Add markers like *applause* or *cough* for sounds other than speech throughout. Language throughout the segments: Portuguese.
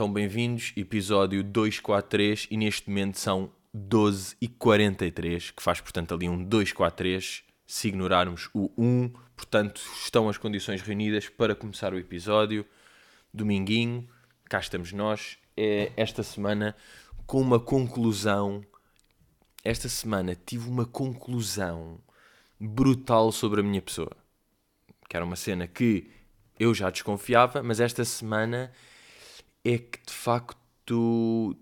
Então, bem-vindos, episódio 243 e neste momento são 12 e 43, que faz portanto ali um 243, se ignorarmos o 1, portanto estão as condições reunidas para começar o episódio. Dominguinho, cá estamos nós, é esta semana com uma conclusão. Esta semana tive uma conclusão brutal sobre a minha pessoa. Que era uma cena que eu já desconfiava, mas esta semana é que de facto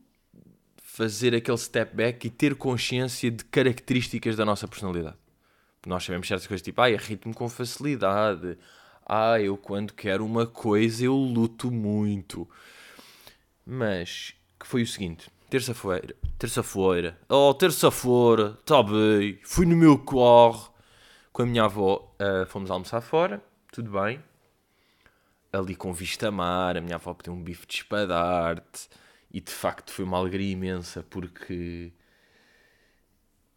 fazer aquele step back e ter consciência de características da nossa personalidade. Nós sabemos certas coisas tipo, ah, irrito-me com facilidade. Ah, eu quando quero uma coisa eu luto muito. Mas que foi o seguinte: terça-feira, terça-feira, oh, terça-feira, tá bem, fui no meu carro com a minha avó, uh, fomos almoçar fora, tudo bem. Ali com vista mar, a minha avó pediu um bife de espadarte e de facto foi uma alegria imensa porque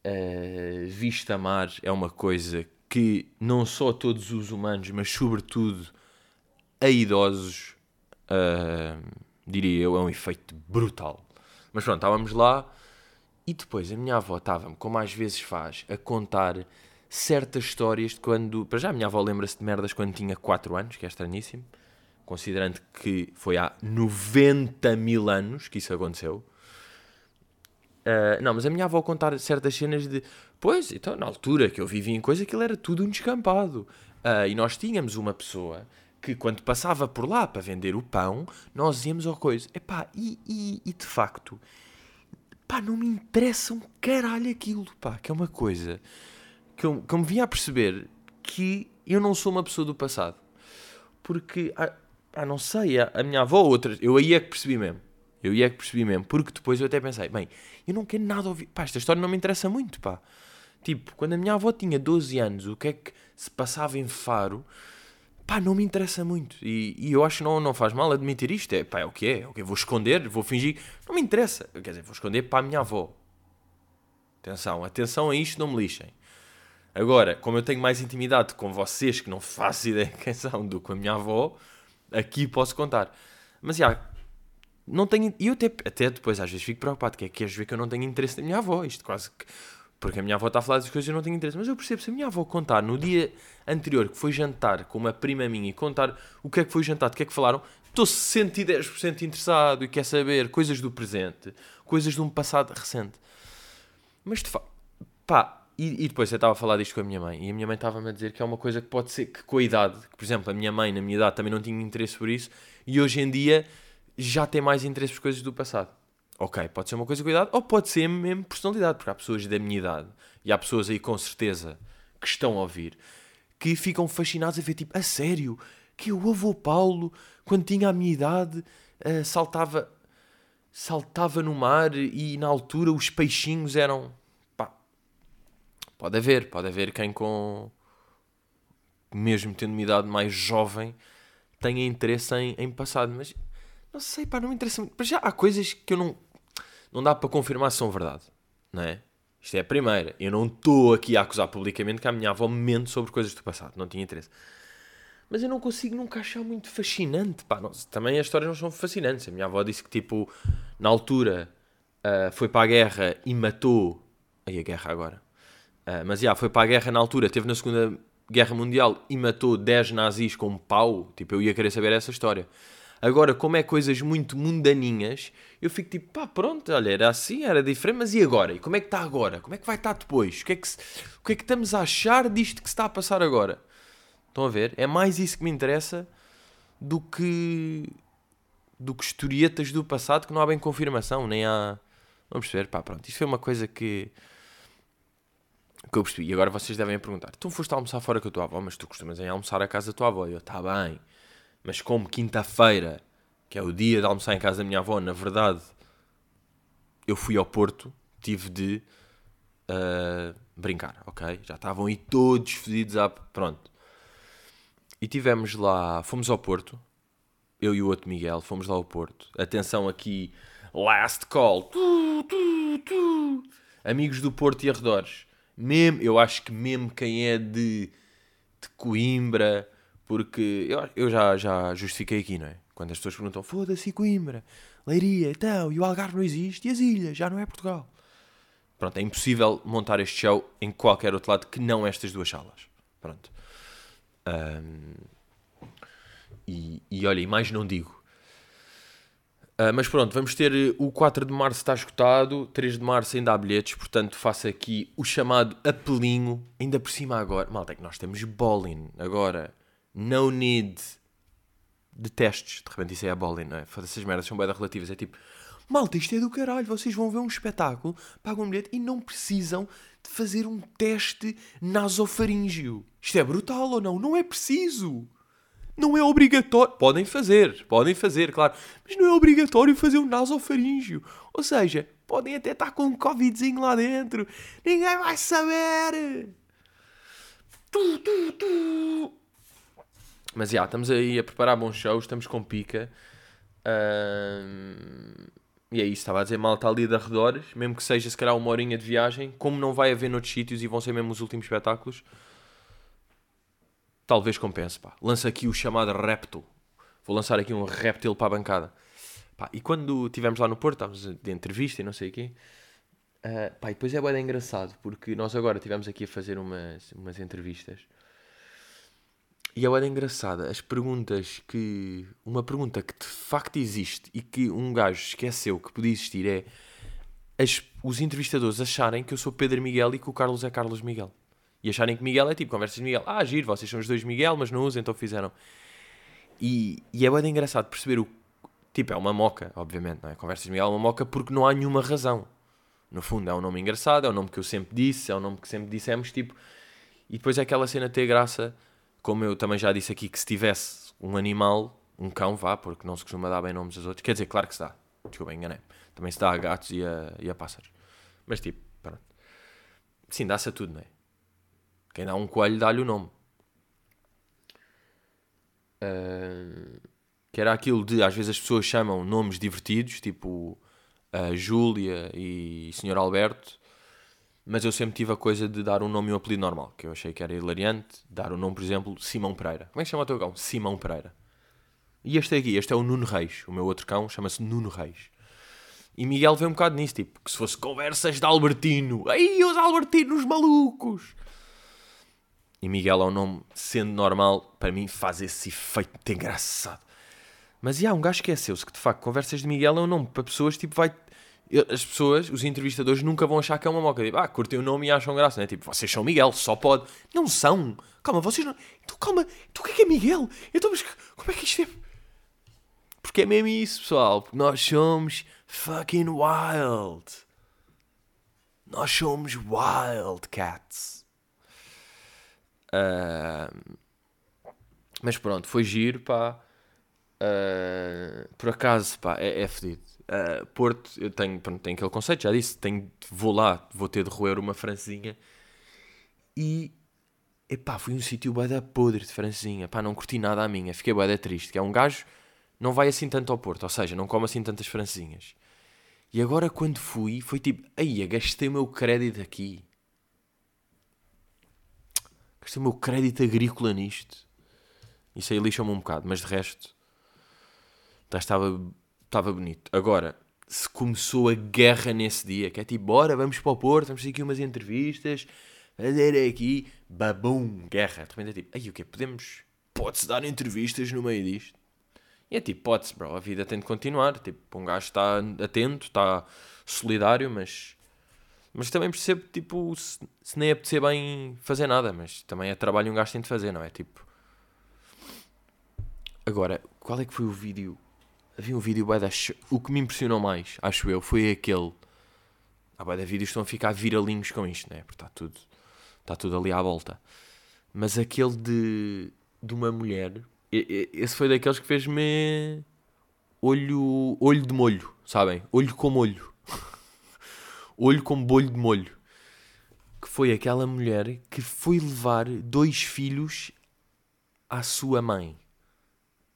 uh, vista mar é uma coisa que não só todos os humanos, mas sobretudo a idosos, uh, diria eu, é um efeito brutal. Mas pronto, estávamos lá e depois a minha avó estava-me, como às vezes faz, a contar certas histórias de quando. Para já, a minha avó lembra-se de merdas quando tinha 4 anos, que é estranhíssimo, considerando que foi há 90 mil anos que isso aconteceu. Uh, não, mas a minha avó contar certas cenas de. Pois, então, na altura que eu vivia em coisa, aquilo era tudo um descampado. Uh, e nós tínhamos uma pessoa que, quando passava por lá para vender o pão, nós íamos ao coisa. Epá, e, e, e de facto, pá, não me interessa um caralho aquilo, pá, que é uma coisa que eu, que eu me vinha a perceber que eu não sou uma pessoa do passado. Porque, ah, ah não sei, a, a minha avó ou outras, eu aí é que percebi mesmo. Eu aí é que percebi mesmo, porque depois eu até pensei, bem, eu não quero nada ouvir, pá, esta história não me interessa muito, pá. Tipo, quando a minha avó tinha 12 anos, o que é que se passava em Faro, pá, não me interessa muito. E, e eu acho que não, não faz mal admitir isto, é, pá, é o que é, é o que vou esconder, vou fingir, não me interessa. Quer dizer, vou esconder para a minha avó. Atenção, atenção a isto, não me lixem. Agora, como eu tenho mais intimidade com vocês, que não faço *laughs* ideia quem são, do que com a minha avó, aqui posso contar. Mas, já, não tenho... E eu até, até depois às vezes fico preocupado, que é que queres ver que eu não tenho interesse na minha avó. Isto quase que... Porque a minha avó está a falar das coisas e eu não tenho interesse. Mas eu percebo, se a minha avó contar no dia anterior que foi jantar com uma prima minha e contar o que é que foi jantar, o que é que falaram, estou 110% interessado e quer saber coisas do presente, coisas de um passado recente. Mas de facto, pá, e, e, depois eu estava a falar disto com a minha mãe, e a minha mãe estava-me a dizer que é uma coisa que pode ser que com a idade, que, por exemplo, a minha mãe na minha idade também não tinha interesse por isso, e hoje em dia já tem mais interesse por coisas do passado. Ok, pode ser uma coisa com a idade, ou pode ser mesmo personalidade, porque há pessoas da minha idade, e há pessoas aí com certeza que estão a ouvir, que ficam fascinados a ver, tipo, a sério, que o avô Paulo, quando tinha a minha idade, uh, saltava saltava no mar e na altura os peixinhos eram Pode haver, pode haver quem com. mesmo tendo uma idade mais jovem, tenha interesse em, em passado. Mas não sei, pá, não me interessa muito. Mas já há coisas que eu não. não dá para confirmar se são verdade, não é? Isto é a primeira. Eu não estou aqui a acusar publicamente que a minha avó mente sobre coisas do passado. Não tinha interesse. Mas eu não consigo nunca achar muito fascinante. Pá, não, também as histórias não são fascinantes. A minha avó disse que, tipo, na altura uh, foi para a guerra e matou. Aí a guerra agora. Uh, mas já, yeah, foi para a guerra na altura, teve na Segunda Guerra Mundial e matou 10 nazis com um pau. Tipo, eu ia querer saber essa história. Agora, como é coisas muito mundaninhas, eu fico tipo, pá, pronto, olha, era assim, era diferente, mas e agora? E como é que está agora? Como é que vai estar depois? O que é que, o que, é que estamos a achar disto que se está a passar agora? Estão a ver? É mais isso que me interessa do que do que historietas do passado que não há bem confirmação, nem há. Vamos ver, pá, pronto. Isto foi uma coisa que que eu percebi. E agora vocês devem perguntar: tu foste almoçar fora com a tua avó, mas tu costumas em almoçar a casa da tua avó? Eu, está bem, mas como quinta-feira, que é o dia de almoçar em casa da minha avó, na verdade, eu fui ao Porto, tive de uh, brincar, ok? Já estavam aí todos fedidos à. Pronto. E tivemos lá, fomos ao Porto, eu e o outro Miguel, fomos lá ao Porto. Atenção aqui, last call. Tu, tu, tu. Amigos do Porto e arredores mesmo, eu acho que mesmo quem é de, de Coimbra, porque eu, eu já, já justifiquei aqui, não é? Quando as pessoas perguntam, foda-se Coimbra, Leiria, então, e o Algarve não existe, e as ilhas, já não é Portugal. Pronto, é impossível montar este show em qualquer outro lado que não estas duas salas. Pronto. Um, e, e olha, e mais não digo. Uh, mas pronto, vamos ter o 4 de março está esgotado, 3 de março ainda há bilhetes, portanto faço aqui o chamado apelinho, ainda por cima agora. Malta, é que nós temos bowling agora, no need de testes. De repente isso é a bowling, não é? Essas merdas são bem relativas, é tipo, malta, isto é do caralho, vocês vão ver um espetáculo, pagam um bilhete e não precisam de fazer um teste nasofaríngeo. Isto é brutal ou não? Não é preciso. Não é obrigatório. Podem fazer, podem fazer, claro. Mas não é obrigatório fazer um nasofaríngeo. Ou seja, podem até estar com um Covidzinho lá dentro. Ninguém vai saber. Tu, tu, tu. Mas já, estamos aí a preparar bons shows, estamos com pica. E é isso, estava a dizer, malta ali de arredores, mesmo que seja se calhar uma horinha de viagem, como não vai haver noutros sítios e vão ser mesmo os últimos espetáculos, talvez compense, pá. Lança aqui o chamado Reptil. Vou lançar aqui um Reptil para a bancada. Pá, e quando estivemos lá no Porto, estávamos de entrevista e não sei o quê, uh, pá, e depois é bem engraçado, porque nós agora estivemos aqui a fazer umas, umas entrevistas e é bem engraçada as perguntas que. Uma pergunta que de facto existe e que um gajo esqueceu que podia existir é as, os entrevistadores acharem que eu sou Pedro Miguel e que o Carlos é Carlos Miguel. E acharem que Miguel é tipo conversas de Miguel. Ah, giro, vocês são os dois Miguel, mas não usam, então fizeram. E, e é bem engraçado perceber o. Tipo, é uma moca, obviamente, não é? Conversas de Miguel é uma moca porque não há nenhuma razão. No fundo, é um nome engraçado, é um nome que eu sempre disse, é um nome que sempre dissemos, tipo. E depois é aquela cena ter graça como eu também já disse aqui, que se tivesse um animal, um cão, vá, porque não se costuma dar bem nomes aos outros. Quer dizer, claro que se dá. Desculpa, enganei. Também se dá a gatos e a, e a pássaros. Mas tipo, pronto. Sim, dá-se a tudo, não é? Quem dá um coelho dá-lhe o nome. Uh, que era aquilo de, às vezes as pessoas chamam nomes divertidos, tipo a Júlia e Sr. Alberto, mas eu sempre tive a coisa de dar um nome e um apelido normal, que eu achei que era hilariante. Dar o um nome, por exemplo, Simão Pereira. Como é que chama o teu cão? Simão Pereira. E este aqui, este é o Nuno Reis. O meu outro cão chama-se Nuno Reis. E Miguel veio um bocado nisso, tipo, que se fosse conversas de Albertino. Aí os Albertinos malucos! E Miguel é um nome, sendo normal, para mim faz esse efeito muito engraçado. Mas, e há um gajo esqueceu-se que, de facto, conversas de Miguel é um nome para pessoas, tipo, vai as pessoas, os entrevistadores, nunca vão achar que é uma moca. Tipo, ah, curtem o nome e acham graça, né? Tipo, vocês são Miguel, só pode. Não são. Calma, vocês não. Então, calma, então o que é que é Miguel? Então, mas como é que isto é? Porque é mesmo isso, pessoal. Porque nós somos fucking wild. Nós somos wildcats. Uh, mas pronto, foi giro, pá. Uh, por acaso, pá, é, é fedido. Uh, Porto, eu tenho, pronto, tenho aquele conceito, já disse, tenho, vou lá, vou ter de roer uma francesinha. E, epá, fui um sítio bué da podre de francesinha. Pá, não curti nada a minha, fiquei bué da triste. Que é um gajo, não vai assim tanto ao Porto, ou seja, não come assim tantas francesinhas. E agora quando fui, foi tipo, aí, gastei o meu crédito aqui. Gastei o meu crédito agrícola nisto. Isso aí lixa-me um bocado, mas de resto, estava estava bonito. Agora, se começou a guerra nesse dia, que é tipo, bora, vamos para o Porto, vamos ter aqui umas entrevistas, fazer aqui, babum, guerra. De repente é tipo, aí o quê? Podemos, pode-se dar entrevistas no meio disto? E é tipo, pode-se, bro, a vida tem de continuar. Tipo, um gajo está atento, está solidário, mas. Mas também percebo, tipo, se, se nem apetecer bem fazer nada, mas também é trabalho um gajo tem de fazer, não é? Tipo. Agora, qual é que foi o vídeo havia um vídeo O que me impressionou mais, acho eu, foi aquele. Bué da vídeos estão a ficar viralinhos com isto, né? Porque está tudo, está tudo ali à volta. Mas aquele de, de uma mulher, esse foi daqueles que fez-me olho, olho de molho, sabem? Olho com molho. Olho com bolho de molho. Que foi aquela mulher que foi levar dois filhos à sua mãe.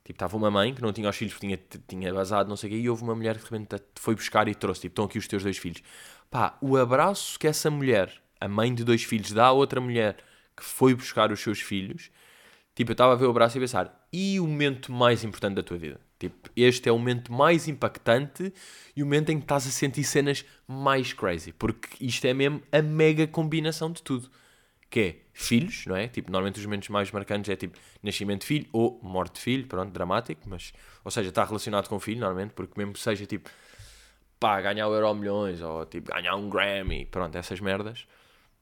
Tipo, estava uma mãe que não tinha os filhos porque tinha, tinha vazado, não sei o quê, e houve uma mulher que de repente foi buscar e trouxe. Tipo, estão aqui os teus dois filhos. Pá, o abraço que essa mulher, a mãe de dois filhos, dá a outra mulher que foi buscar os seus filhos. Tipo, eu estava a ver o abraço e a pensar, e o momento mais importante da tua vida? Tipo, este é o momento mais impactante e o momento em que estás a sentir cenas mais crazy. Porque isto é mesmo a mega combinação de tudo. Que é filhos, não é? Tipo, normalmente os momentos mais marcantes é tipo nascimento de filho ou morte de filho, pronto, dramático, mas, ou seja, está relacionado com filho, normalmente, porque mesmo que seja tipo, pá, ganhar o Euro Milhões ou tipo, ganhar um Grammy, pronto, essas merdas.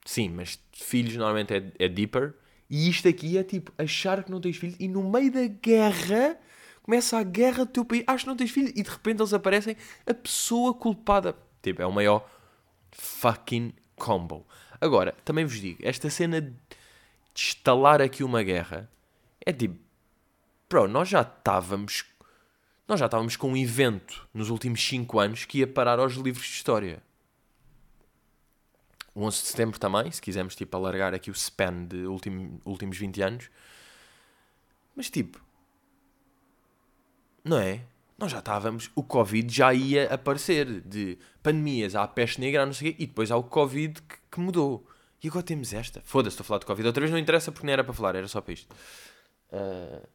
Sim, mas filhos normalmente é, é deeper. E isto aqui é tipo, achar que não tens filhos e no meio da guerra começa a guerra do teu país, acho que não tens filho, e de repente eles aparecem a pessoa culpada. Tipo, é o maior fucking combo. Agora, também vos digo, esta cena de instalar aqui uma guerra é tipo, bro, nós já estávamos. Nós já estávamos com um evento nos últimos 5 anos que ia parar aos livros de história. O 11 de setembro também, se quisermos tipo alargar aqui o span de último, últimos 20 anos. Mas tipo, não é? Nós já estávamos, o Covid já ia aparecer, de pandemias, há a peste negra, não sei o quê, e depois há o Covid que, que mudou. E agora temos esta. Foda-se, estou a falar de Covid. Outra vez não interessa porque não era para falar, era só para isto. Uh,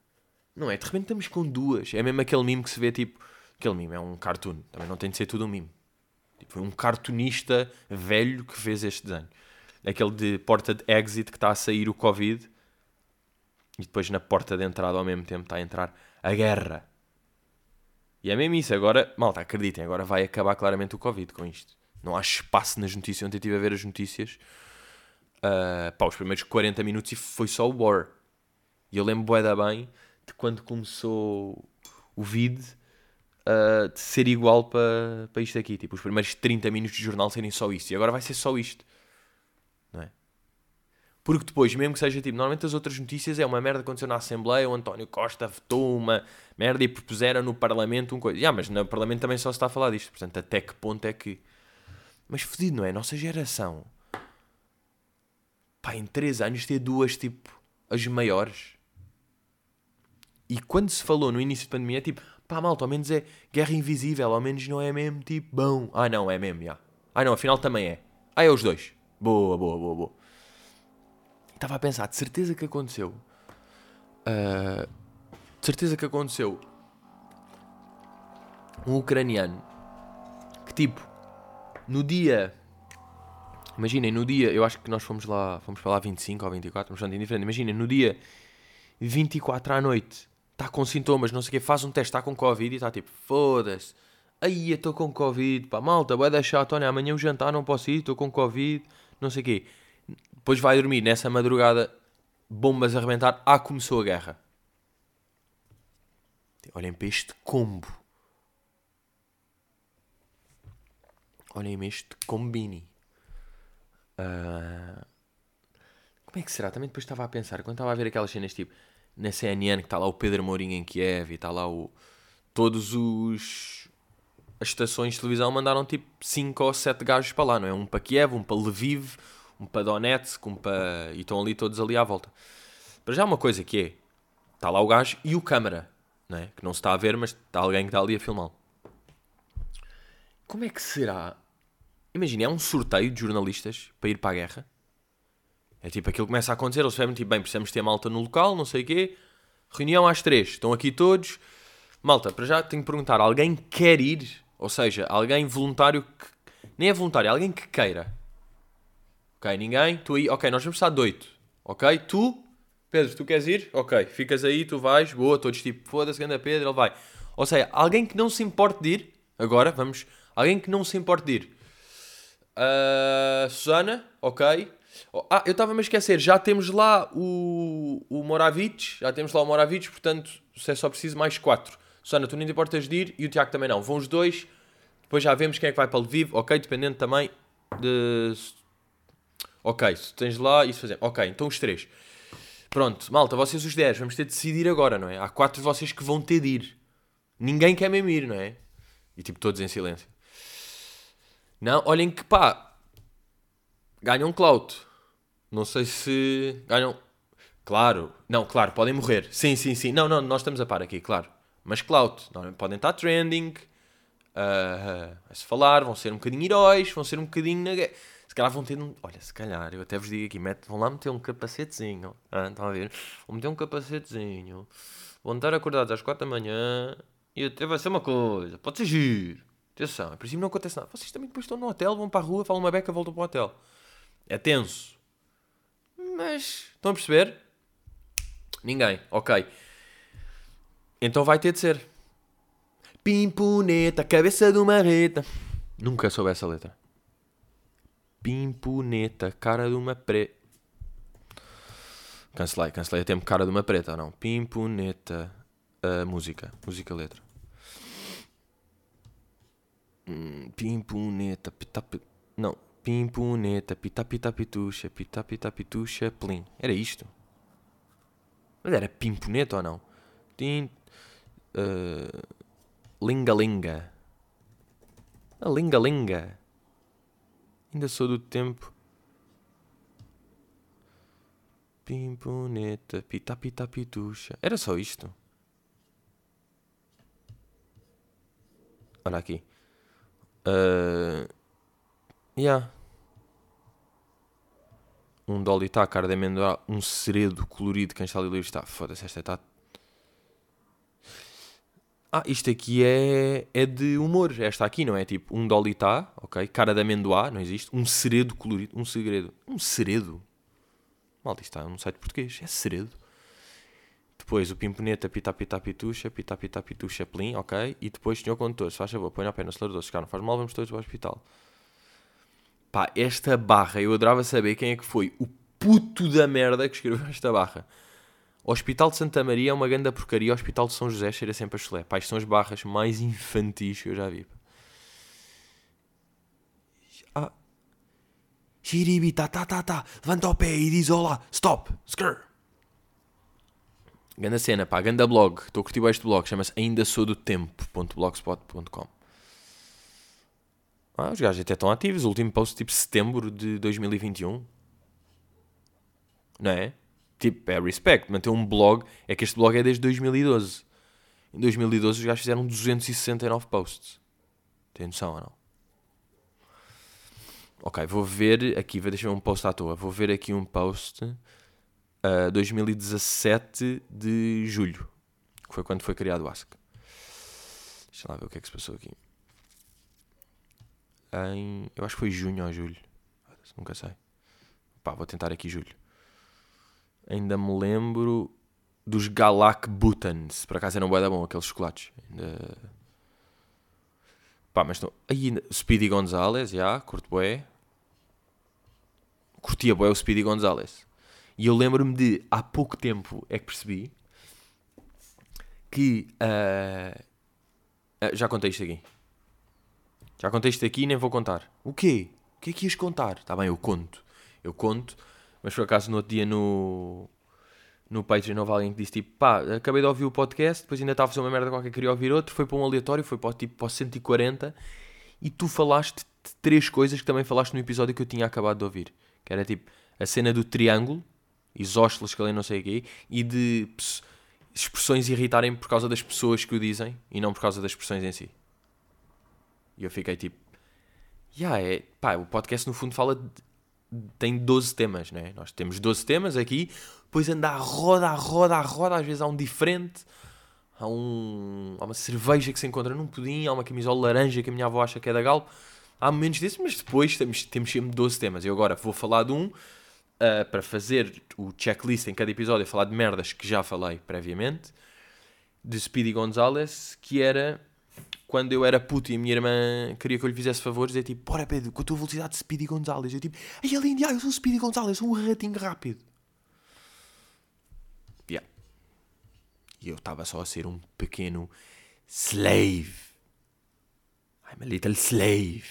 não é? De repente estamos com duas. É mesmo aquele mime que se vê tipo. Aquele mime é um cartoon. Também não tem de ser tudo um mime. Tipo, foi um cartunista velho que fez este desenho. Aquele de porta de exit que está a sair o Covid e depois na porta de entrada ao mesmo tempo está a entrar a guerra. E é mesmo isso. Agora, malta, acreditem, agora vai acabar claramente o Covid com isto. Não há espaço nas notícias. Ontem estive a ver as notícias. Uh, pá, os primeiros 40 minutos e foi só o War. E eu lembro bué da bem de quando começou o vid uh, de ser igual para pa isto aqui. Tipo, os primeiros 30 minutos de jornal serem só isto. E agora vai ser só isto. Porque depois, mesmo que seja tipo, normalmente as outras notícias é uma merda que aconteceu na Assembleia, o António Costa votou uma merda e propuseram no Parlamento um coisa. Yeah, mas no Parlamento também só se está a falar disto. Portanto, até que ponto é que. Mas fodido, não é? Nossa geração. Pá, em 3 anos ter duas, tipo, as maiores. E quando se falou no início da pandemia, é tipo, pá, malta, ao menos é guerra invisível, ao menos não é mesmo tipo bom. Ah, não, é mesmo, já. Yeah. Ah, não, afinal também é. Ah, é os dois. Boa, boa, boa, boa. Estava a pensar, de certeza que aconteceu. Uh, de certeza que aconteceu. Um ucraniano que tipo, no dia. Imaginem, no dia. Eu acho que nós fomos lá. Fomos para lá 25 ou 24, mas não indiferente. Imaginem, no dia 24 à noite, está com sintomas, não sei o quê, faz um teste, está com Covid e está tipo, foda-se. Aí, estou com Covid, pá, malta, vai deixar, Tony, amanhã o jantar não posso ir, estou com Covid, não sei o quê. Depois vai dormir nessa madrugada, bombas a arrebentar. Ah, começou a guerra. Olhem para este combo. Olhem este combini. Uh... Como é que será? Também depois estava a pensar, quando estava a ver aquelas cenas tipo na CNN que está lá o Pedro Mourinho em Kiev e está lá o. Todos os. As estações de televisão mandaram tipo 5 ou 7 gajos para lá, não é? Um para Kiev, um para Lviv, um para Donetsk, um para... e estão ali todos ali à volta. Para já uma coisa que é, está lá o gajo e o câmara, não é? que não se está a ver, mas está alguém que está ali a filmá-lo. Como é que será? Imagina, é um sorteio de jornalistas para ir para a guerra. É tipo, aquilo começa a acontecer, eles sabem, tipo, bem, precisamos ter malta no local, não sei o quê. Reunião às três, estão aqui todos. Malta, para já tenho que perguntar, alguém quer ir? Ou seja, alguém voluntário que... Nem é voluntário, alguém que queira. Ok, ninguém? Tu aí? Ok, nós vamos estar de 8. Ok? Tu? Pedro, tu queres ir? Ok, ficas aí, tu vais. Boa, todos tipo, foda-se, anda Pedro, ele vai. Ou seja, alguém que não se importe de ir. Agora, vamos. Alguém que não se importe de ir. Uh, Susana, ok. Ah, eu estava-me a esquecer, já temos lá o, o Moravich, já temos lá o Moravich, portanto, se é só preciso mais 4. Susana, tu não te importas de ir e o Tiago também não. Vão os dois, depois já vemos quem é que vai para o Lviv, ok, dependendo também de Ok, se tens lá, isso fazer. Ok, então os três. Pronto, malta, vocês os 10, vamos ter de decidir agora, não é? Há quatro de vocês que vão ter de ir. Ninguém quer mesmo ir, não é? E tipo, todos em silêncio. Não, olhem que pá, ganham clout. Não sei se ganham. Claro, não, claro, podem morrer. Sim, sim, sim. Não, não, nós estamos a par aqui, claro. Mas clout, não, podem estar trending. Uh, vai-se falar, vão ser um bocadinho heróis, vão ser um bocadinho na guerra se calhar vão ter um. Olha, se calhar, eu até vos digo aqui, vão lá meter um capacetezinho. Ah, estão a ver? Vão meter um capacetezinho. Vão estar acordados às 4 da manhã E eu vou ser uma coisa, pode ser giro. Atenção, a princípio não acontece nada. Vocês também depois estão no hotel, vão para a rua, falam uma beca, voltam para o hotel. É tenso. Mas, estão a perceber? Ninguém, ok. Então vai ter de ser. Pimponeta, cabeça de uma reta. Nunca soube essa letra. Pimponeta, cara de uma preta. Cancelei, cancelei tempo cara de uma preta, não. Pimponeta, uh, música, música letra. Hum, pimponeta, pitap... Não, pimponeta, pitapita pituxa, pitapita pituxa, plim. Era isto? Mas era pimponeta ou não? Tim... Uh, linga linga. A linga linga. Ainda sou do tempo. Pimponeta, pitapita pituxa. Era só isto? Olha aqui. Uh, yeah. Um Dolly está, cara de amendoim, um segredo colorido, quem está ali livre está. Foda-se, esta está. Ah, isto aqui é, é de humor. Esta aqui não é tipo um Dolly está, ok? Cara de amendoim, não existe. Um segredo colorido, um segredo. Um segredo? Mal, isto está num site português. É segredo. Depois o Pimponeta, Pita Pita Pituxa, Pita Pita Pituxa Plim, ok? E depois senhor condutor, se faz favor, põe a pé no acelerador, se cá não faz mal, vamos todos para o hospital. Pá, esta barra, eu adorava saber quem é que foi o puto da merda que escreveu esta barra. O Hospital de Santa Maria é uma grande porcaria, o Hospital de São José cheira sempre a chulé. Pá, isto são as barras mais infantis que eu já vi. Ah. Xiribi, tá, tá, tá, tá. Levanta o pé e diz olá. Stop. Skrr. Ganda cena, pá, ganda blog. Estou a curtir este blog. Chama-se ainda sou do tempo.blogspot.com. Ah, os gajos até estão ativos. O último post tipo setembro de 2021. Não é? Tipo, é respect. Manter um blog. É que este blog é desde 2012. Em 2012 os gajos fizeram 269 posts. Tem noção ou não? Ok, vou ver aqui. Deixa eu ver um post à toa. Vou ver aqui um post uh, 2017 de julho, que foi quando foi criado o ASC. Deixa lá ver o que é que se passou aqui. Em, eu acho que foi junho ou julho. Nunca sei. Pá, vou tentar aqui julho. Ainda me lembro dos Galac Butans. Por acaso eram bué da bom aqueles chocolates. Ainda... Pá, mas estão... Aí, Speedy Gonzales, já, yeah, curto bué. Curtia bué o Speedy Gonzales. E eu lembro-me de, há pouco tempo, é que percebi que. Uh, uh, já contei isto aqui. Já contei isto aqui e nem vou contar. O quê? O que é que ias contar? Está bem, eu conto. Eu conto, mas por acaso no outro dia no, no Patreon houve alguém que disse tipo, pá, acabei de ouvir o podcast, depois ainda estava a fazer uma merda qualquer, queria ouvir outro, foi para um aleatório, foi para, tipo, para o 140 e tu falaste de três coisas que também falaste no episódio que eu tinha acabado de ouvir. Que era tipo, a cena do triângulo, isósceles, que ali não sei o quê, e de expressões irritarem por causa das pessoas que o dizem e não por causa das expressões em si. E eu fiquei tipo, yeah, é, pá, o podcast no fundo fala de, tem 12 temas, né? Nós temos 12 temas aqui, depois anda a roda, a roda, a roda, às vezes há um diferente, há, um, há uma cerveja que se encontra num pudim, há uma camisola laranja que a minha avó acha que é da Galp, há momentos desses, mas depois temos, temos sempre 12 temas. Eu agora vou falar de um, uh, para fazer o checklist em cada episódio, falar de merdas que já falei previamente, de Speedy Gonzales, que era quando eu era puto e a minha irmã queria que eu lhe fizesse favores, é tipo, bora Pedro, com a tua velocidade de Speedy Gonzales. Eu tipo, ai é lindo, eu sou o Speedy Gonzales, sou um ratinho rápido. Yeah. E eu estava só a ser um pequeno slave. I'm a little slave.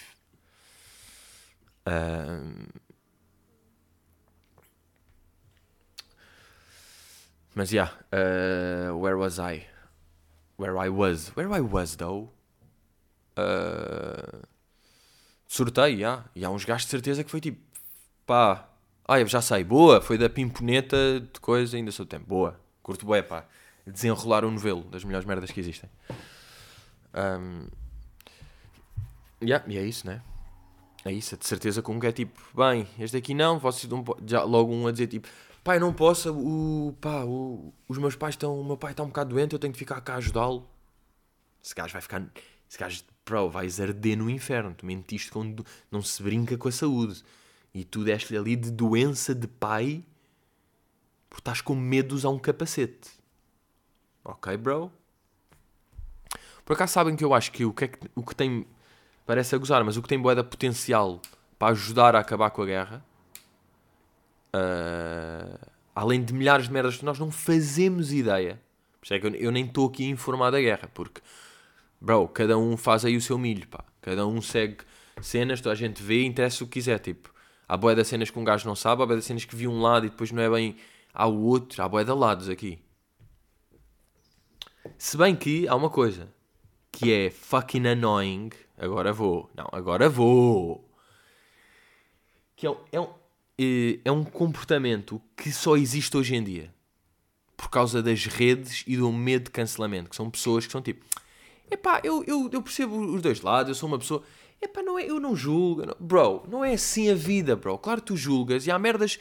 Mas yeah, uh, where was I? Where I was. Where I was, though? Uh, sorteio, yeah. e há uns gajos de certeza que foi tipo, pá, ah, já sei, boa, foi da pimponeta de coisa, ainda sou tempo, boa, curto bué, pá, desenrolar o novelo das melhores merdas que existem. Um, yeah, e é isso, né? É isso, é de certeza como que é tipo, bem, este aqui não, vocês não já logo um a dizer tipo, pai, não posso, o, pá, o, os meus pais estão, o meu pai está um bocado doente, eu tenho que ficar cá a ajudá-lo. Esse gajo vai ficar. Esse gajo, bro, vais arder no inferno. Tu mentiste quando não se brinca com a saúde. E tu deste-lhe ali de doença de pai porque estás com medo de usar um capacete. Ok, bro? Por acaso sabem que eu acho que o que, é que, o que tem. Parece a gozar, mas o que tem boeda potencial para ajudar a acabar com a guerra. Uh, além de milhares de merdas que nós não fazemos ideia. Por isso é que eu, eu nem estou aqui a informar da guerra, porque, bro, cada um faz aí o seu milho, pá. Cada um segue cenas, toda a gente vê, interessa o que quiser, tipo. Há boé das cenas que um gajo não sabe, há boé das cenas que viu um lado e depois não é bem ao outro, há boé de lados aqui. Se bem que há uma coisa que é fucking annoying. Agora vou. Não, agora vou. Que é é eh, é um comportamento que só existe hoje em dia. Por causa das redes e do medo de cancelamento. Que são pessoas que são tipo. Epá, eu, eu, eu percebo os dois lados, eu sou uma pessoa. Epá, não é, eu não julgo. Não, bro, não é assim a vida, bro. Claro que tu julgas e há merdas.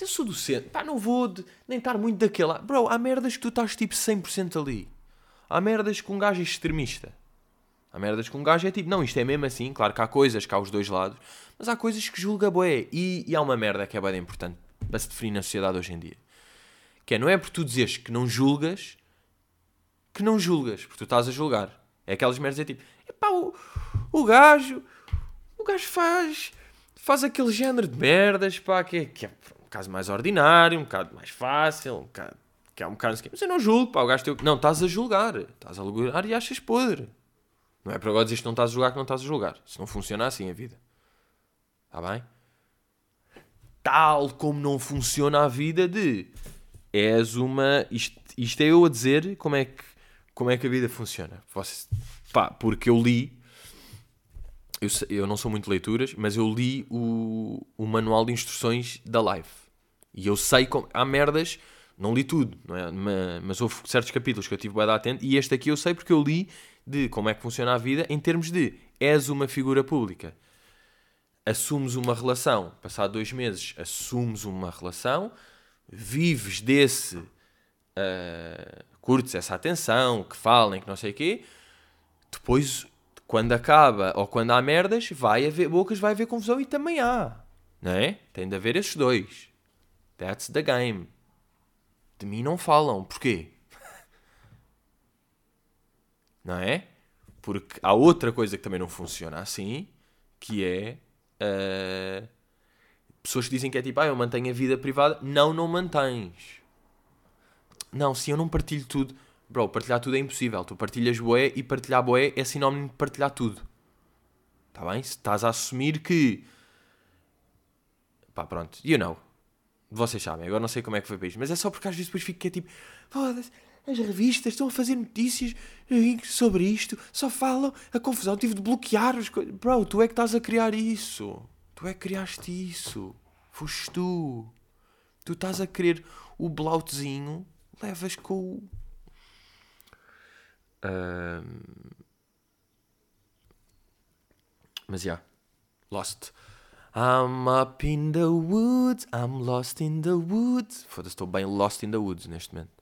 Eu sou docente. Pá, não vou de, nem estar muito daquele lado. Bro, há merdas que tu estás tipo 100% ali. Há merdas que um gajo é extremista. Há merdas que um gajo é tipo, não, isto é mesmo assim. Claro que há coisas que há os dois lados. Mas há coisas que julga boé. E, e há uma merda que é bem importante para se definir na sociedade hoje em dia. Que é, não é por tu dizeres que não julgas que não julgas, porque tu estás a julgar. É aquelas merdas é tipo, epá, o, o gajo, o gajo faz, faz aquele género de merdas, pá, que é, que é um caso mais ordinário, um bocado mais fácil, um bocado, que é um bocado mas eu não julgo, pá, o gajo teu, não, estás a julgar, estás a julgar e achas podre. Não é para agora dizer que não estás a julgar que não estás a julgar. Se não funciona assim a vida. Está bem? Tal como não funciona a vida de és uma. Isto, isto é eu a dizer como é que, como é que a vida funciona. Pá, porque eu li. Eu, eu não sou muito de leituras, mas eu li o, o manual de instruções da Life. E eu sei como. Há merdas. Não li tudo, não é? mas, mas houve certos capítulos que eu tive dar atento. E este aqui eu sei porque eu li de como é que funciona a vida em termos de és uma figura pública assumes uma relação, passado dois meses, assumes uma relação, vives desse, uh, curtes essa atenção, que falem, que não sei o quê, depois, quando acaba ou quando há merdas, vai haver bocas, vai haver confusão e também há, não é? Tem de haver esses dois. That's the game. De mim não falam, porquê? *laughs* não é? Porque há outra coisa que também não funciona assim, que é Uh, pessoas que dizem que é tipo, ah, eu mantenho a vida privada. Não, não mantens. Não, se eu não partilho tudo. Bro, partilhar tudo é impossível. Tu partilhas boé e partilhar boé é sinónimo de partilhar tudo. Está bem? Se estás a assumir que. Pá, pronto. You know. Vocês sabem. Agora não sei como é que foi para isto. Mas é só porque às vezes depois fico que é tipo. Foda-se as revistas estão a fazer notícias sobre isto, só falam a confusão, tive de bloquear os coisas. Bro, tu é que estás a criar isso. Tu é que criaste isso. Foste tu. Tu estás a querer o blautezinho, levas com o. Um... Mas já. Yeah. Lost. I'm up in the woods, I'm lost in the woods. Foda-se, estou bem lost in the woods neste momento.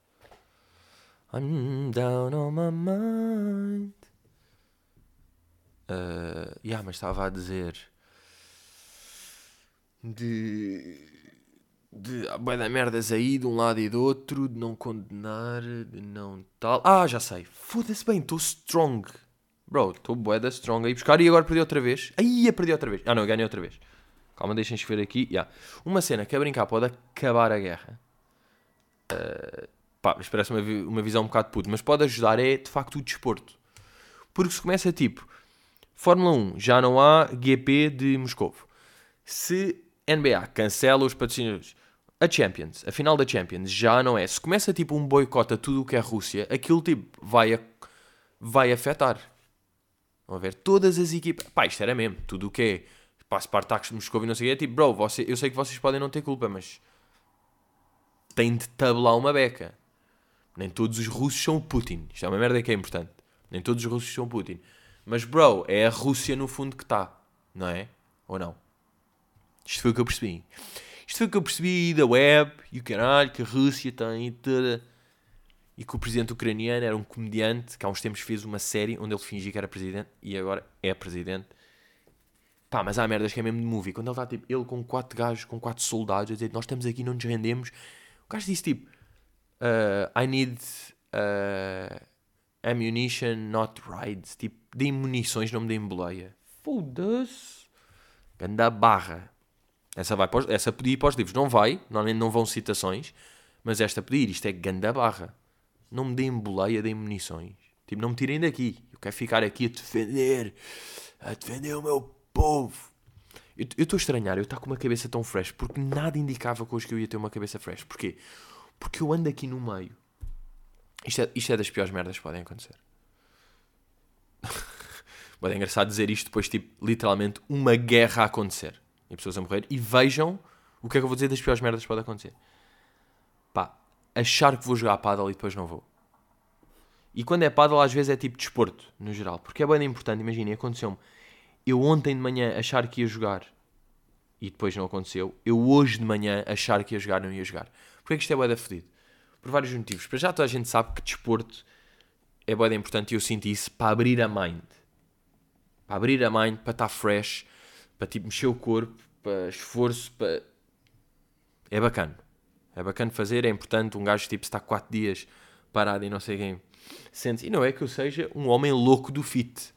I'm down on my mind. Uh, yeah, mas estava a dizer de de boa da merdas aí de um lado e do outro, de não condenar, de não tal. Ah, já sei. Foda-se bem, estou strong. Bro, estou bué da strong aí buscar e agora perdi outra vez. Aí, perdi outra vez. Ah, não, ganhei outra vez. Calma, deixem escrever aqui. Yeah. Uma cena que a brincar pode acabar a guerra. Uh, pá, mas parece uma, uma visão um bocado puto, mas pode ajudar é de facto o desporto. Porque se começa tipo, Fórmula 1, já não há GP de Moscou. Se NBA cancela os patrocinadores, a Champions, a final da Champions, já não é. Se começa tipo um boicote a tudo o que é Rússia, aquilo tipo vai, a, vai afetar. Vão ver todas as equipas. Pá, isto era mesmo. Tudo o que é pá, Spartacus de Moscou e não sei o que é tipo, bro, você, eu sei que vocês podem não ter culpa, mas tem de tabelar uma beca. Nem todos os russos são o Putin. Isto é uma merda que é importante. Nem todos os russos são o Putin. Mas, bro, é a Rússia no fundo que está. Não é? Ou não? Isto foi o que eu percebi. Isto foi o que eu percebi da web e o caralho que a Rússia tem toda. e que o presidente ucraniano era um comediante que há uns tempos fez uma série onde ele fingia que era presidente e agora é presidente. Pá, mas há merdas que é mesmo de movie. Quando ele está, tipo, ele com quatro gajos, com quatro soldados, a dizer, nós estamos aqui, não nos rendemos. O gajo disse, tipo, uh, I need uh, ammunition, not rides. Tipo, deem munições, não me deem boleia. Foda-se. Ganda barra. Essa, vai os, essa pedir para os livros. Não vai, normalmente não vão citações, mas esta pedir, isto é ganda barra. Não me deem boleia, deem munições. Tipo, não me tirem daqui. Eu quero ficar aqui a defender, a defender o meu povo. Eu estou a estranhar, eu estou com uma cabeça tão fresh, porque nada indicava que hoje que eu ia ter uma cabeça fresh. Porquê? Porque eu ando aqui no meio. Isto é, isto é das piores merdas que podem acontecer. *laughs* Mas é engraçado dizer isto depois, tipo, literalmente, uma guerra a acontecer. E pessoas a morrer. E vejam o que é que eu vou dizer das piores merdas que pode acontecer. Pá, achar que vou jogar a paddle e depois não vou. E quando é paddle, às vezes é tipo desporto, no geral. Porque é bem importante, imaginem, aconteceu-me eu ontem de manhã achar que ia jogar e depois não aconteceu, eu hoje de manhã achar que ia jogar não ia jogar. Porquê que isto é bué fedido? Por vários motivos. Para já toda a gente sabe que desporto é bué importante e eu sinto isso para abrir a mind. Para abrir a mind, para estar fresh, para tipo mexer o corpo, para esforço, para... É bacana. É bacana fazer, é importante. Um gajo tipo está 4 dias parado e não sei quem sente. E não é que eu seja um homem louco do fit.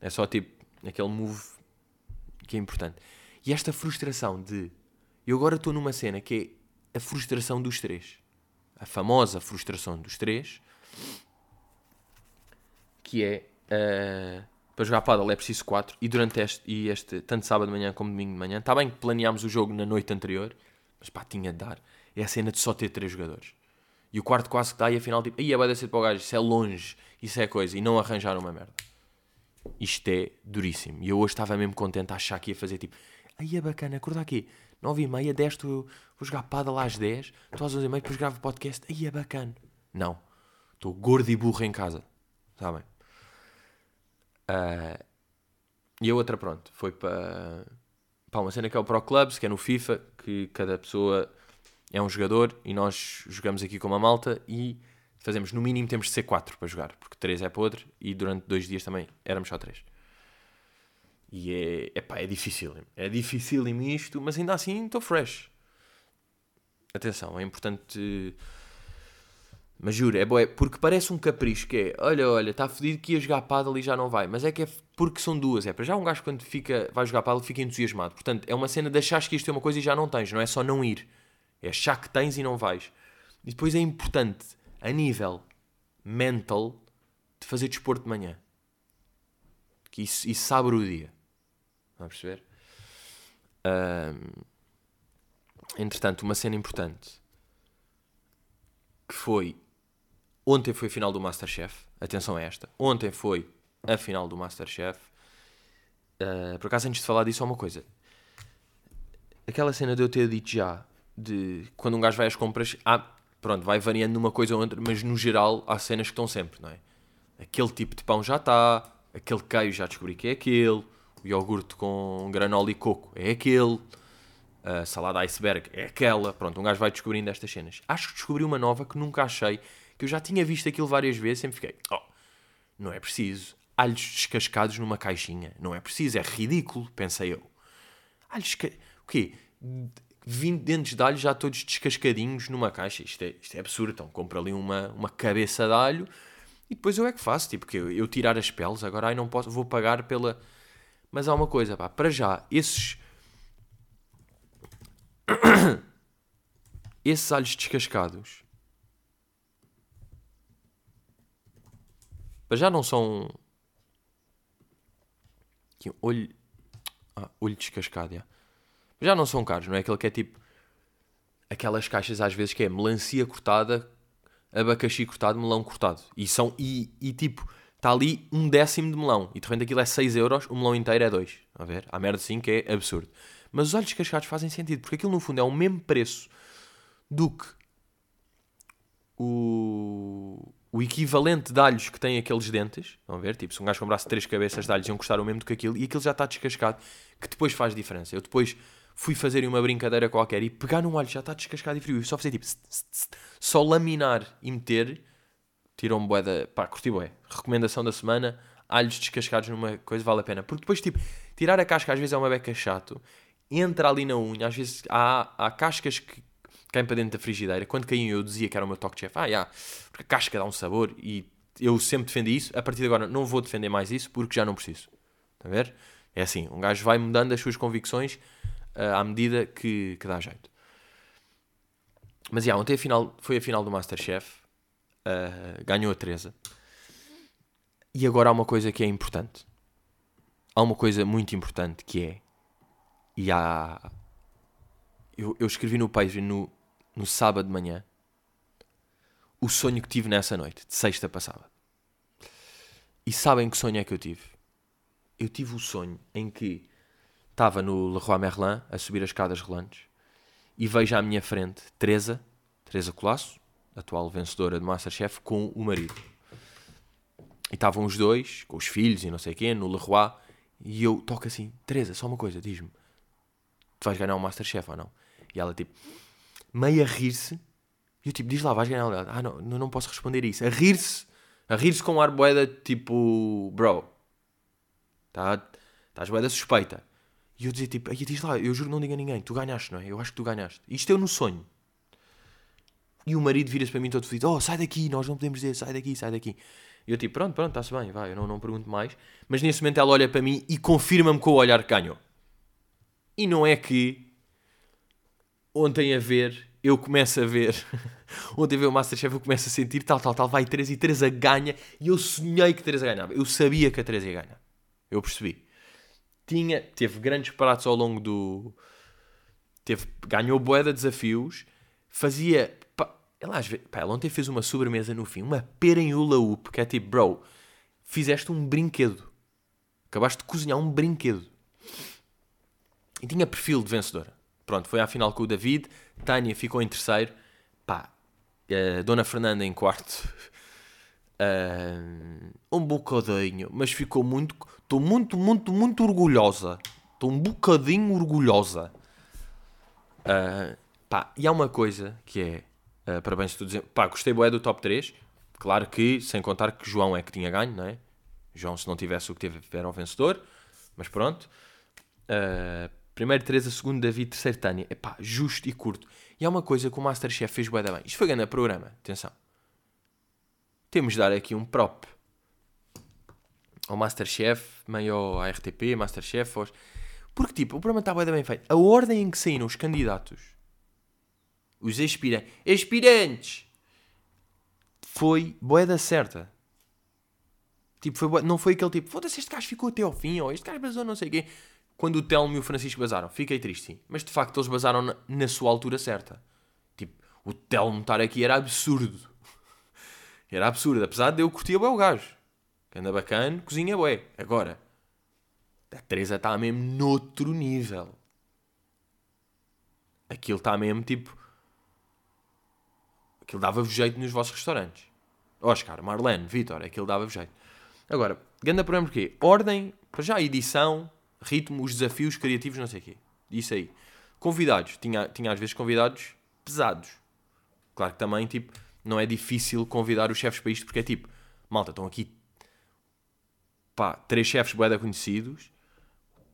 É só tipo aquele move que é importante. E esta frustração de. Eu agora estou numa cena que é a frustração dos três. A famosa frustração dos três. Que é. Uh, para jogar paddle é preciso 4. E durante este, e este, tanto sábado de manhã como domingo de manhã, está bem que planeámos o jogo na noite anterior, mas pá, tinha de dar. É a cena de só ter 3 jogadores. E o quarto quase que dá, e afinal, tipo, aí é bem para o gajo, isso é longe, isso é coisa, e não arranjar uma merda isto é duríssimo. E eu hoje estava mesmo contente a achar que ia fazer tipo, aí é bacana, acordar aqui, 9 e meia, 10, vou jogar pada lá às 10, estou às 11 e meia, depois gravo podcast, aí é bacana. Não, estou gordo e burro em casa, sabem? Uh, e a outra, pronto, foi para, para uma cena que é o Pro Clubs, que é no FIFA, que cada pessoa é um jogador e nós jogamos aqui com uma malta e fazemos no mínimo temos de ser 4 para jogar, porque 3 é podre e durante dois dias também éramos só 3. E é, epá, é difícil, é difícil isto, mas ainda assim estou fresh. Atenção, é importante. Mas juro, é boé, porque parece um capricho que é, olha, olha, está fodido que ia jogar paddle e já não vai. Mas é que é porque são duas. É para já um gajo quando fica, vai jogar paddle fica entusiasmado. Portanto, é uma cena de achar que isto é uma coisa e já não tens. Não é só não ir. É achar que tens e não vais. E depois é importante a nível mental de fazer desporto de manhã. Que isso, isso sabe o dia. A perceber? Um, entretanto, uma cena importante que foi ontem foi a final do Masterchef. Atenção a esta. Ontem foi a final do Masterchef. Uh, por acaso, antes de falar disso, há uma coisa. Aquela cena de eu ter dito já de quando um gajo vai às compras, há, pronto, vai variando numa coisa ou outra, mas no geral há cenas que estão sempre, não é? Aquele tipo de pão já está, aquele queijo já descobri que é aquele, o iogurte com granola e coco é aquele, a salada iceberg é aquela, pronto, um gajo vai descobrindo estas cenas. Acho que descobri uma nova que nunca achei, que eu já tinha visto aquilo várias vezes, sempre fiquei, oh, não é preciso. Alhos descascados numa caixinha, não é preciso, é ridículo, pensei eu. Alhos, o quê? 20 dentes de alho já todos descascadinhos numa caixa. Isto é, isto é absurdo. Então compro ali uma, uma cabeça de alho e depois eu é que faço. Tipo, que eu, eu tirar as peles, agora ai, não posso, vou pagar pela. Mas há uma coisa, pá, para já, esses. *coughs* esses alhos descascados. Para já não são. Aqui, olho. Ah, olho descascado, já. Já não são caros, não é? Aquele que é tipo. Aquelas caixas às vezes que é melancia cortada, abacaxi cortado, melão cortado. E são. E, e tipo, está ali um décimo de melão. E de repente aquilo é 6 euros, o melão inteiro é 2. A ver? Há merda sim que é absurdo. Mas os alhos cascados fazem sentido, porque aquilo no fundo é o mesmo preço do que o, o equivalente de alhos que tem aqueles dentes. Vão ver? Tipo, se um gajo comprasse três cabeças de alhos iam custar o mesmo do que aquilo, e aquilo já está descascado, que depois faz diferença. Eu depois fui fazer uma brincadeira qualquer e pegar num alho já está descascado e frio e só fazer tipo só laminar e meter Tirou-me bué da... Pá, curti bué. Recomendação da semana, alhos descascados numa coisa vale a pena. Porque depois, tipo, tirar a casca às vezes é uma beca chato. Entra ali na unha, às vezes há, há cascas que caem para dentro da frigideira. Quando caíam eu dizia que era o meu toque de chefe. Ah, yeah, porque a casca dá um sabor e eu sempre defendi isso. A partir de agora não vou defender mais isso porque já não preciso. Está a ver? É assim, um gajo vai mudando as suas convicções uh, à medida que, que dá jeito. Mas, yeah, ontem a final, foi a final do Masterchef. Uh, ganhou a Teresa. E agora há uma coisa que é importante. Há uma coisa muito importante que é. E há. Eu, eu escrevi no page no, no sábado de manhã o sonho que tive nessa noite, de sexta passada. E sabem que sonho é que eu tive? Eu tive o sonho em que estava no Leroy Merlin a subir as escadas rolantes e vejo à minha frente Teresa, Teresa Colasso, atual vencedora do Masterchef, com o marido. E estavam os dois, com os filhos e não sei quê, no Leroy, e eu toco assim, Teresa, só uma coisa, diz-me, tu vais ganhar o Masterchef ou não? E ela tipo, meio a rir-se, e eu tipo, diz lá, vais ganhar o Ah, não, não posso responder isso. A rir-se, a rir-se com um ar boeda, tipo, bro, tá, estás boeda suspeita. E eu dizia tipo, aí diz lá, eu juro que não diga a ninguém, tu ganhaste, não é? Eu acho que tu ganhaste. Isto eu no sonho. E o marido vira-se para mim todo feliz, oh, sai daqui, nós não podemos dizer, sai daqui, sai daqui. E eu tipo, pronto, pronto, está-se bem, vai, eu não, não pergunto mais. Mas nesse momento ela olha para mim e confirma-me com o olhar que ganhou. E não é que ontem a ver eu começo a ver, *laughs* ontem a ver o Masterchef, eu começo a sentir tal, tal, tal, vai Teresa e Teresa ganha, e eu sonhei que Teresa ganhava. Eu sabia que a Teresa ia ganhar. Eu percebi. Tinha, teve grandes pratos ao longo do. Teve, ganhou boé de desafios, fazia. Pá, ela, às vezes, pá, ela ontem fez uma sobremesa no fim, uma pera em hula hoop, que é tipo, bro, fizeste um brinquedo. Acabaste de cozinhar um brinquedo. E tinha perfil de vencedora. Pronto, foi à final com o David. Tânia ficou em terceiro. Pá, uh, Dona Fernanda em quarto. Uh, *laughs* um bocadinho, mas ficou muito. Estou muito, muito, muito orgulhosa. Estou um bocadinho orgulhosa. Uh, pá, e há uma coisa que é. Uh, parabéns, estou dizendo. Pá, gostei boé do top 3. Claro que, sem contar que João é que tinha ganho, não é? João, se não tivesse o que teve, era o vencedor. Mas pronto. Uh, Primeiro Teresa, segundo David, terceiro Tânia. Epá, justo e curto. E há uma coisa que o Masterchef fez bué da bem. Isto foi grande programa, atenção. Temos de dar aqui um prop ao Masterchef, meio à RTP, Masterchef, aos... porque tipo, o programa está bué da bem feito. A ordem em que saíram os candidatos, os aspirantes, aspirantes, foi bué da certa. Tipo, foi bué... não foi aquele tipo, foda-se, este gajo ficou até ao fim, ou este gajo basou não sei o quê quando o Telmo e o Francisco basaram. Fiquei triste, sim. Mas de facto eles basaram na, na sua altura certa. Tipo, o Telmo estar aqui era absurdo. *laughs* Era absurdo. Apesar de eu curtir bem o gajo. Que anda bacana, cozinha bué. Agora, a Teresa está mesmo noutro nível. Aquilo está mesmo tipo. Aquilo dava-vos jeito nos vossos restaurantes. Oscar, Marlene, Vitor, aquilo dava-vos jeito. Agora, grande problema porquê? Ordem, para já, edição, ritmo, os desafios criativos, não sei o quê. Isso aí. Convidados. Tinha, tinha às vezes convidados pesados. Claro que também, tipo, não é difícil convidar os chefes para isto, porque é tipo, malta, estão aqui, pá, três chefes boeda conhecidos,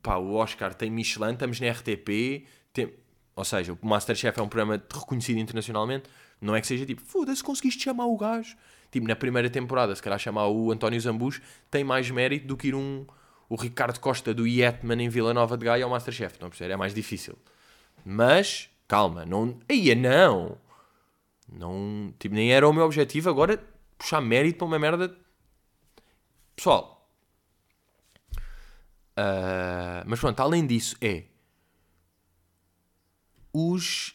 pá, o Oscar tem Michelin, estamos na RTP, tem... ou seja, o Masterchef é um programa reconhecido internacionalmente, não é que seja tipo, foda-se, conseguiste chamar o gajo. Tipo, na primeira temporada, se calhar chamar o António Zambus tem mais mérito do que ir um o Ricardo Costa do Yetman em Vila Nova de Gaia ao Masterchef. Estão a perceber? É mais difícil. Mas, calma, não. Aí não! Não. Tipo, nem era o meu objetivo agora puxar mérito para uma merda. Pessoal. Uh, mas pronto, além disso, é. Os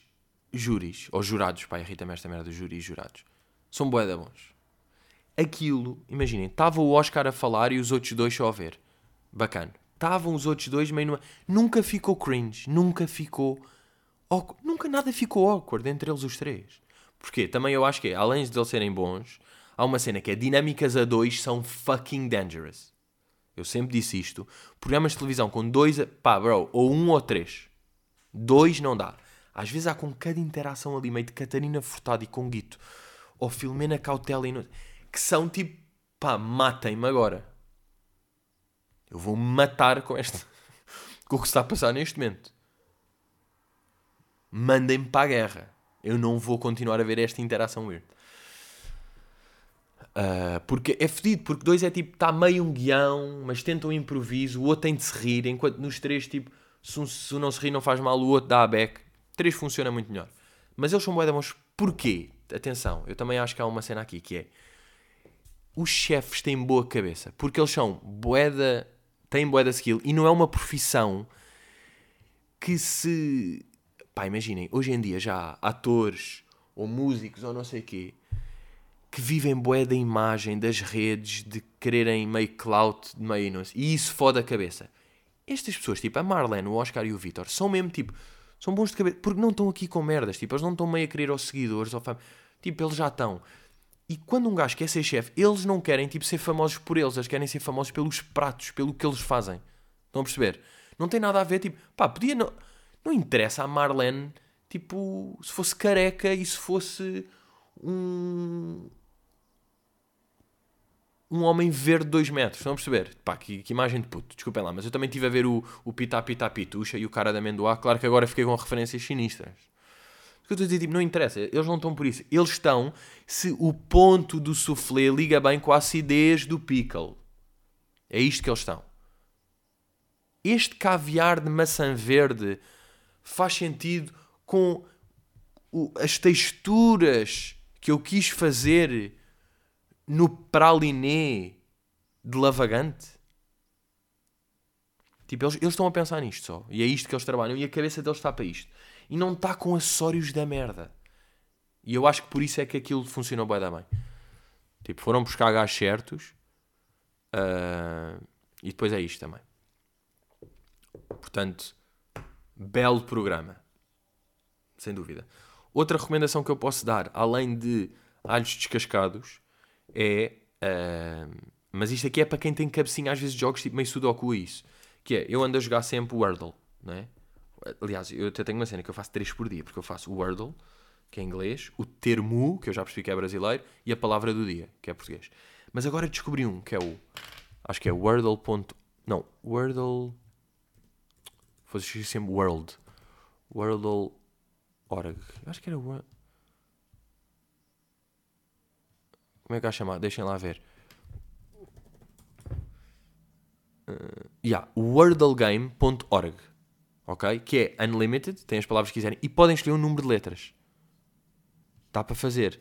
júris, ou jurados, pá, irrita-me esta merda, júris e jurados, são boeda bons. Aquilo, imaginem, estava o Oscar a falar e os outros dois só a ver bacana. Estavam os outros dois meio numa... Nunca ficou cringe, nunca ficou... Awkward. Nunca nada ficou awkward entre eles os três. Porquê? Também eu acho que, além de eles serem bons, há uma cena que é dinâmicas a dois são fucking dangerous. Eu sempre disse isto. Programas de televisão com dois, pá, bro, ou um ou três. Dois não dá. Às vezes há com cada interação ali meio de Catarina Furtado e com Guito. Ou Filomena Cautela e... No... que são tipo, pá, matem-me agora. Eu vou me matar com este, *laughs* com o que está a passar neste momento. Mandem-me para a guerra. Eu não vou continuar a ver esta interação weird. Uh, porque é fedido, porque dois é tipo, está meio um guião, mas tenta um improviso, o outro tem de se rir, enquanto nos três, tipo, se um, se um não se rir não faz mal, o outro dá a back. Três funciona muito melhor. Mas eles são bué bons. Porquê? Atenção, eu também acho que há uma cena aqui que é os chefes têm boa cabeça, porque eles são boeda, têm boeda skill e não é uma profissão que se. Pá, imaginem, hoje em dia já há atores ou músicos ou não sei o quê que vivem bué da imagem, das redes, de quererem meio clout, meio não sei, e isso foda a cabeça. Estas pessoas, tipo a Marlene, o Oscar e o Vitor, são mesmo tipo, são bons de cabeça, porque não estão aqui com merdas, tipo, eles não estão meio a querer aos seguidores, ou tipo, eles já estão. E quando um gajo quer ser chefe, eles não querem tipo ser famosos por eles, eles querem ser famosos pelos pratos, pelo que eles fazem. Estão a perceber? Não tem nada a ver, tipo, pá, podia não. Não interessa a Marlene, tipo, se fosse careca e se fosse um um homem verde de 2 metros. Estão a perceber? Pá, que, que, imagem de puto. Desculpem lá, mas eu também estive a ver o, o Pita Pita e o cara da Amendoá. Claro que agora fiquei com referências sinistras. Eu estou a dizer, tipo, não interessa. Eles não estão por isso. Eles estão se o ponto do soufflé liga bem com a acidez do pickle. É isto que eles estão. Este caviar de maçã verde faz sentido com o, as texturas que eu quis fazer no praliné de lavagante? Tipo, eles, eles estão a pensar nisto só. E é isto que eles trabalham. E a cabeça deles está para isto. E não está com acessórios da merda. E eu acho que por isso é que aquilo funcionou bem da. Tipo, foram buscar gajos certos. Uh, e depois é isto também. Portanto, belo programa. Sem dúvida. Outra recomendação que eu posso dar, além de alhos descascados, é. Uh, mas isto aqui é para quem tem cabecinha, às vezes, de jogos tipo meio sudoku isso. Que é, eu ando a jogar sempre Wordle, não é? Aliás, eu até tenho uma cena que eu faço 3 por dia, porque eu faço o Wordle, que é inglês, o termo, que eu já percebi que é brasileiro, e a palavra do dia, que é português. Mas agora descobri um, que é o. Acho que é Wordle. Não, Wordle. Fosse sempre World. Wordle. Org. Acho que era. Como é que vai chamar? Deixem lá ver. Uh, yeah, wordlegame.org. Ok? Que é unlimited, tem as palavras que quiserem, e podem escolher um número de letras. Dá para fazer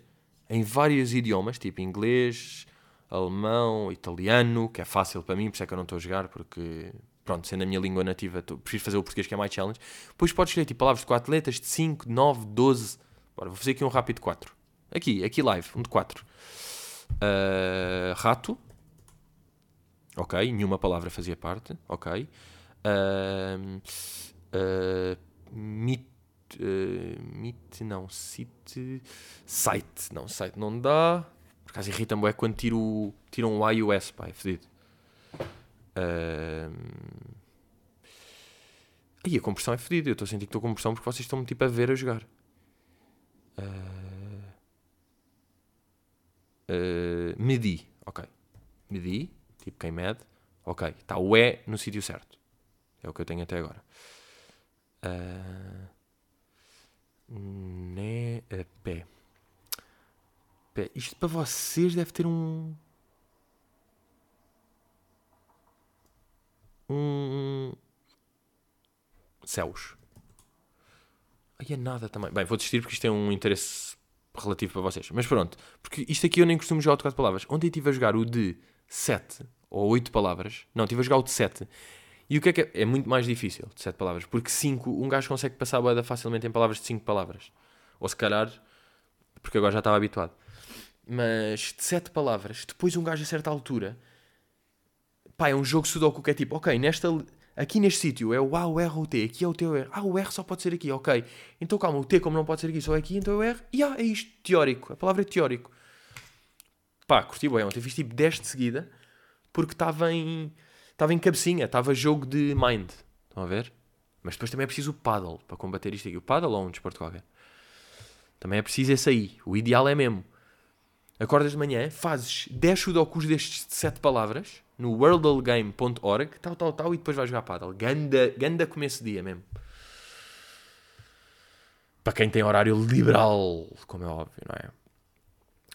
em vários idiomas, tipo inglês, alemão, italiano, que é fácil para mim, por isso é que eu não estou a jogar, porque, pronto, sendo a minha língua nativa, tô, prefiro fazer o português que é mais challenge. Depois podes escolher tipo, palavras de 4 letras, de 5, 9, 12. Bora, vou fazer aqui um rápido de 4. Aqui, aqui live, um de 4. Uh, rato. Ok, nenhuma palavra fazia parte. Ok. Uh, uh, mit, uh, não, sit, site. Não, site não dá. Por acaso irrita-me é quando tiro, um o S, pá, é fedido. Uh, aí a compressão é fedida. Eu estou a sentir que estou com compressão porque vocês estão-me tipo a ver a jogar. Uh, medi, ok. Medi, tipo quem mede, ok. Está o E no sítio certo. É o que eu tenho até agora. Uh, né, uh, pé. pé. Isto para vocês deve ter um. Um. Céus. Aí é nada também. Bem, vou desistir porque isto é um interesse relativo para vocês. Mas pronto, porque isto aqui eu nem costumo jogar o de 4 palavras. Ontem estive a jogar o de 7 ou 8 palavras. Não, estive a jogar o de 7. E o que é que é? É muito mais difícil de 7 palavras. Porque 5, um gajo consegue passar a facilmente em palavras de 5 palavras. Ou se calhar, porque agora já estava habituado. Mas de 7 palavras, depois um gajo a certa altura. Pá, é um jogo sudoku que é tipo, ok, nesta Aqui neste sítio é o A, o R ou o T. Aqui é o T ou o R. Ah, o R só pode ser aqui, ok. Então calma, o T como não pode ser aqui, só é aqui, então é o R. E ah, é isto, teórico. A palavra é teórico. Pá, curti bem ontem. Fiz tipo 10 de seguida porque estava em, estava em cabecinha, estava jogo de mind. Estão a ver? Mas depois também é preciso o paddle para combater isto aqui. O paddle ou um desporto qualquer. Também é preciso esse aí. O ideal é mesmo Acordas de manhã, fazes 10 sudokus destes de 7 palavras no worldlegame.org, tal, tal, tal, e depois vais jogar paddle. Ganda, ganda começo de dia mesmo. Para quem tem horário liberal, como é óbvio, não é?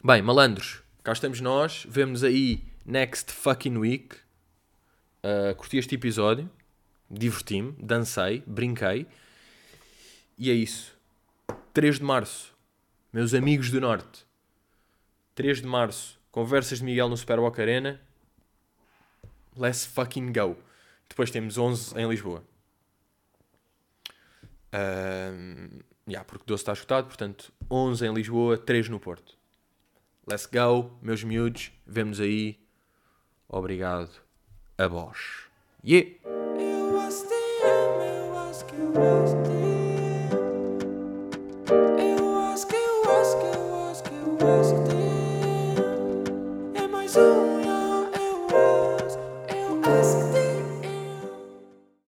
Bem, malandros, cá estamos nós. Vemo-nos aí next fucking week. Uh, curti este episódio, diverti-me, dancei, brinquei. E é isso. 3 de março, meus amigos do Norte. 3 de março, conversas de Miguel no Superwalk Arena. Let's fucking go. Depois temos 11 em Lisboa. Uh, yeah, porque 12 está escutado, portanto 11 em Lisboa, 3 no Porto. Let's go, meus miúdos. Vemos aí. Obrigado a vós. Yeah!